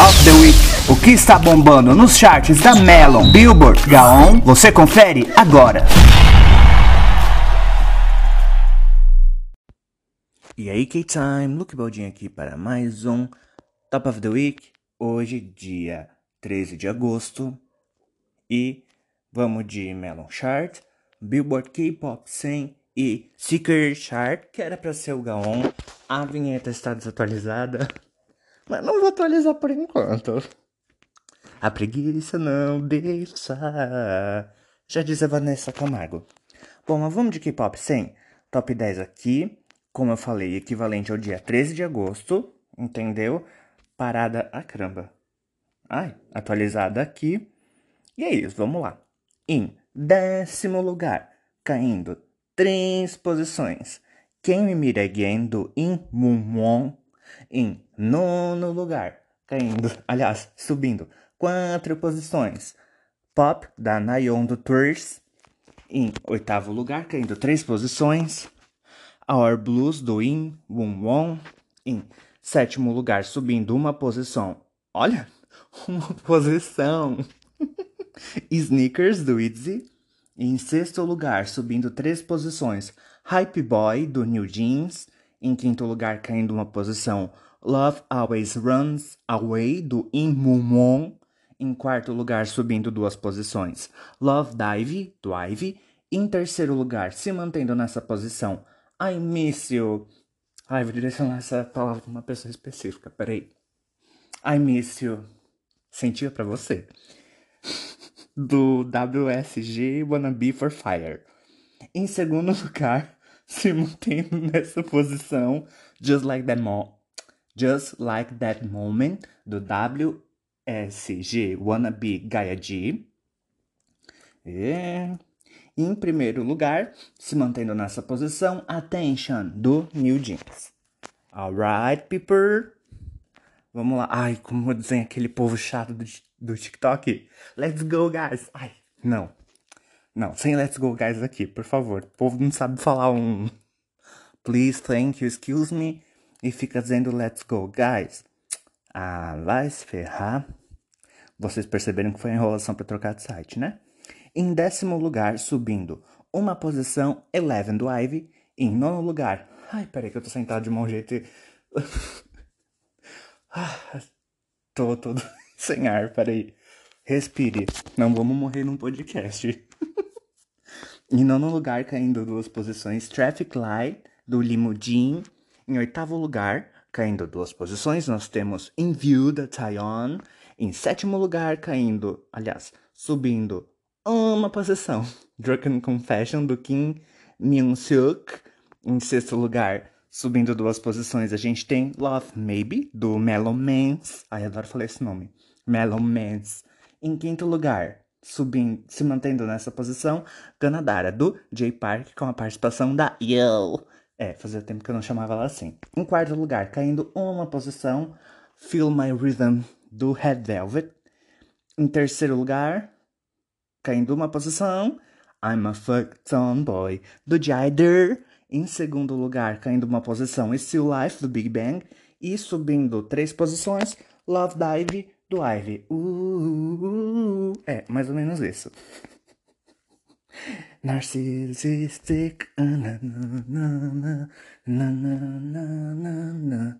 of the Week. O que está bombando nos charts da Melon, Billboard, Gaon, você confere agora. E aí, K-Time, Luke Baldinho aqui para mais um Top of the Week. Hoje, dia 13 de agosto. E vamos de Melon Chart, Billboard K-Pop 100 e Seeker Chart, que era para ser o Gaon. A vinheta está desatualizada. Mas não vou atualizar por enquanto. A preguiça não deixa. Já diz a Vanessa Camargo. Bom, mas vamos de K-pop 100. Top 10 aqui. Como eu falei, equivalente ao dia 13 de agosto. Entendeu? Parada a caramba. Ai, atualizada aqui. E é isso, vamos lá. Em décimo lugar, caindo três posições. Quem me mira again do In Moon em nono lugar, caindo, aliás, subindo quatro posições. Pop, da Nayon do Tours, em oitavo lugar, caindo três posições. Our Blues, do In Won Won, em sétimo lugar, subindo uma posição. Olha, uma posição. Sneakers, do Itzy, em sexto lugar, subindo três posições. Hype Boy, do New Jeans, em quinto lugar, caindo uma posição, Love Always Runs Away, do In Moon Em quarto lugar, subindo duas posições, Love Dive, do Ivy. Em terceiro lugar, se mantendo nessa posição, I Miss You. Ai, vou direcionar essa palavra para uma pessoa específica, peraí. I Miss You. Sentia para você. Do WSG Wanna Be For Fire. Em segundo lugar, se mantendo nessa posição, just like that mo just like that moment do WSG Wannabe Gaia G. E, em primeiro lugar, se mantendo nessa posição, Attention do New Jeans. Alright, people. Vamos lá. Ai, como dizem aquele povo chato do, do TikTok. Let's go, guys. Ai, não. Não, sem let's go guys aqui, por favor. O povo não sabe falar um please, thank you, excuse me e fica dizendo let's go guys. Ah, vai se ferrar. Vocês perceberam que foi enrolação para trocar de site, né? Em décimo lugar, subindo uma posição, Eleven do Ivy. Em nono lugar, ai, peraí que eu tô sentado de mau jeito e... ah, tô todo sem ar, peraí. Respire, não vamos morrer num podcast. Em nono lugar, caindo duas posições, Traffic Light, do Limudin. Em oitavo lugar, caindo duas posições, nós temos In View, da Taeyeon. Em sétimo lugar, caindo, aliás, subindo uma posição, Drunken Confession, do Kim Myung-suk. Em sexto lugar, subindo duas posições, a gente tem Love Maybe, do Melon Mans. Ai, adoro falar esse nome. Melon Mans. Em quinto lugar, subindo, se mantendo nessa posição, Ganadara, do J Park, com a participação da Yo. É, fazia tempo que eu não chamava ela assim. Em quarto lugar, caindo uma posição, Feel My Rhythm, do Red Velvet. Em terceiro lugar, caindo uma posição, I'm a Fuck Tomboy, do Jider. Em segundo lugar, caindo uma posição, Still Life, do Big Bang. E subindo três posições, Love Dive, do Ivy. Uh, uh, uh, é, mais ou menos isso. Narcissistic. Na, na, na,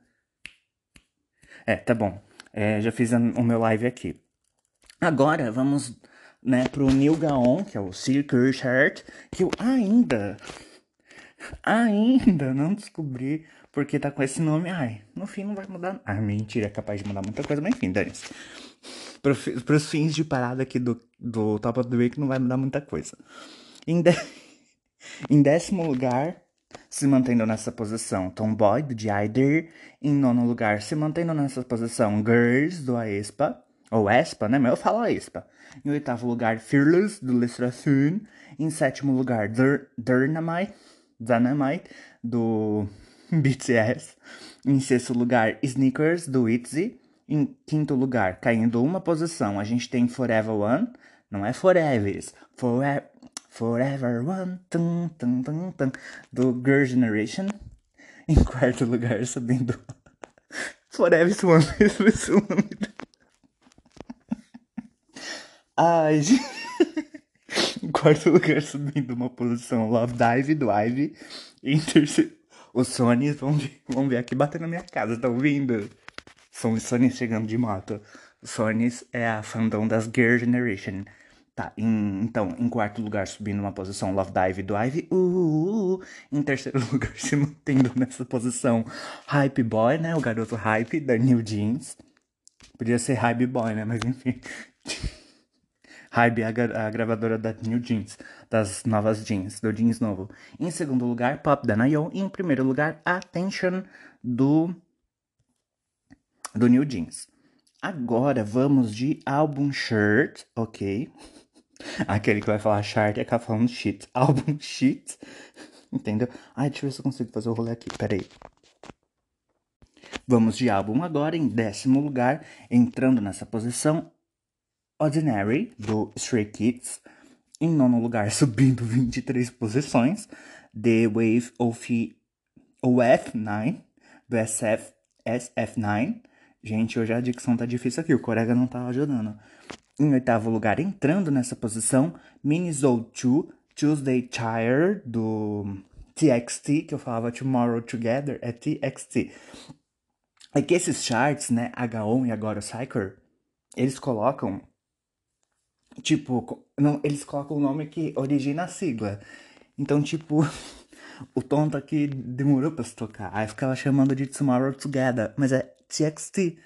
é, tá bom. É, já fiz o meu live aqui. Agora vamos né, pro Neil Gaon, que é o Circle Shirt, que eu ainda, ainda não descobri porque tá com esse nome. Ai, no fim não vai mudar. Ah, mentira, é capaz de mudar muita coisa, mas enfim, dane-se. Pro, pros fins de parada aqui do, do Top of the Week não vai mudar muita coisa. Em, de... em décimo lugar, se mantendo nessa posição, Tomboy, do Jider. Em nono lugar, se mantendo nessa posição, Girls, do Aespa. Ou Espa, né? Mas eu falo Aespa. Em oitavo lugar, Fearless, do Lestrathun. Em sétimo lugar, Dynamite, Dynamite, do BTS. Em sexto lugar, Sneakers, do ITZY. Em quinto lugar, caindo uma posição, a gente tem Forever One. Não é Forever, Forever, Forever One, tum, tum, tum, tum, do Girl Generation. Em quarto lugar, subindo Forever One, esse nome Ai, gente. em quarto lugar, subindo uma posição Love Dive do Ivy. Em terceiro. Os Sonys vão, vão ver aqui bater na minha casa, tá ouvindo? São os Sonys chegando de moto. Sonys é a fandom das Girl Generation. Tá, em, então, em quarto lugar, subindo uma posição Love Dive do Ivy. Uh, uh, uh. Em terceiro lugar, se mantendo nessa posição Hype Boy, né? O garoto Hype da New Jeans. Podia ser Hype Boy, né? Mas enfim. Hype é a, gravadora da New Jeans, das novas jeans, do jeans novo. Em segundo lugar, Pop da Nayeon. E em primeiro lugar, Attention do, do New Jeans. Agora vamos de álbum shirt, ok? Aquele que vai falar chart é acaba falando shit. Álbum shit. Entendeu? Ai, deixa eu ver se eu consigo fazer o rolê aqui. Peraí. Vamos de álbum agora, em décimo lugar, entrando nessa posição, Ordinary, do Stray Kids. Em nono lugar, subindo 23 posições, The Wave of OF9, do SF, SF9. Gente, hoje a dicção tá difícil aqui, o colega não tá ajudando. Em oitavo lugar, entrando nessa posição, Minnesota 2, Tuesday Tire, do TXT, que eu falava Tomorrow Together, é TXT. É que esses charts, né, H1 e agora o Cycle, eles colocam, tipo, não, eles colocam o nome que origina a sigla. Então, tipo, o tonto aqui demorou pra se tocar. Aí ficava chamando de Tomorrow Together, mas é TXT.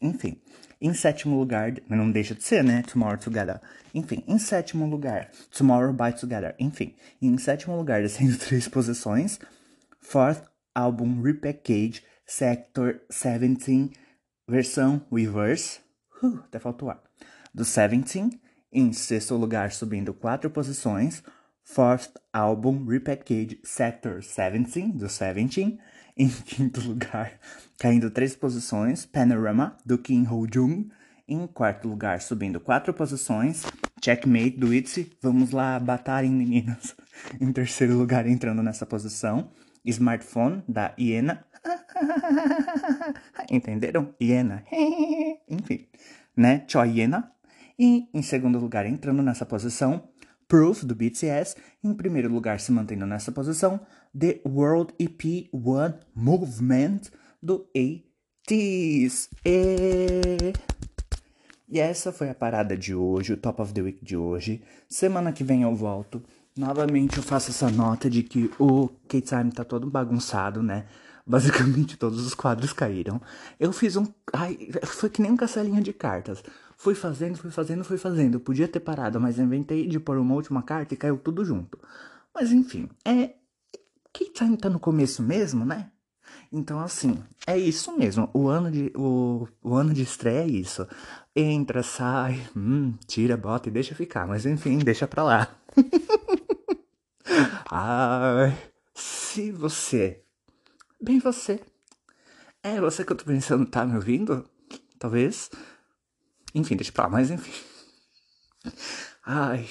Enfim. Em sétimo lugar, mas não deixa de ser, né? Tomorrow Together. Enfim, em sétimo lugar, Tomorrow by Together. Enfim, em sétimo lugar, descendo três posições, Fourth Album Repackage Sector 17, versão Reverse. Uh, até faltou ar. Do 17. Em sexto lugar, subindo quatro posições, Fourth Album Repackage Sector 17, do 17. Em quinto lugar, caindo três posições, Panorama, do Kim Ho-jung. Em quarto lugar, subindo quatro posições, Checkmate, do ITZY. Vamos lá, batalhem, meninas. Em terceiro lugar, entrando nessa posição, Smartphone, da Iena. Entenderam? Iena. Enfim, né? Choi Iena. E em segundo lugar, entrando nessa posição, Proof, do BTS. Em primeiro lugar, se mantendo nessa posição, The World EP One Movement, do ATEEZ. E... e essa foi a parada de hoje, o Top of the Week de hoje. Semana que vem eu volto. Novamente eu faço essa nota de que o K-Time tá todo bagunçado, né? Basicamente todos os quadros caíram. Eu fiz um. Ai, foi que nem um castelinho de cartas. Fui fazendo, fui fazendo, fui fazendo. Podia ter parado, mas inventei de pôr uma última carta e caiu tudo junto. Mas enfim, é. Quem tá, tá no começo mesmo, né? Então, assim, é isso mesmo. O ano de, o, o ano de estreia é isso. Entra, sai, hum, tira, bota e deixa ficar. Mas enfim, deixa pra lá. Ai, se você Bem você. É você que eu tô pensando, tá me ouvindo? Talvez. Enfim, deixa pra lá, mas enfim. Ai.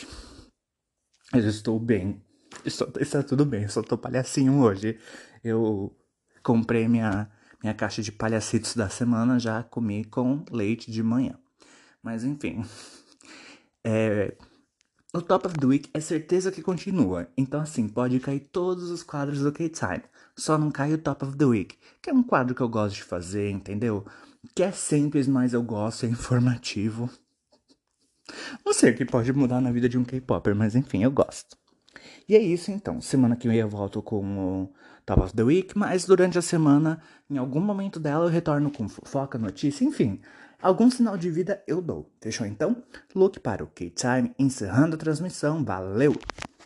Eu estou bem. Estou, está tudo bem, eu só tô palhacinho hoje. Eu comprei minha, minha caixa de palhacitos da semana, já comi com leite de manhã. Mas enfim. É, o Top of the Week é certeza que continua. Então, assim, pode cair todos os quadros do K-Time. Só não cai o Top of the Week, que é um quadro que eu gosto de fazer, entendeu? Que é simples, mas eu gosto, é informativo. Não sei o que pode mudar na vida de um K-Popper, mas enfim, eu gosto. E é isso então. Semana que vem eu volto com o Top of the Week, mas durante a semana, em algum momento dela, eu retorno com fofoca, notícia, enfim. Algum sinal de vida eu dou. Fechou então? Look para o K-Time, encerrando a transmissão. Valeu!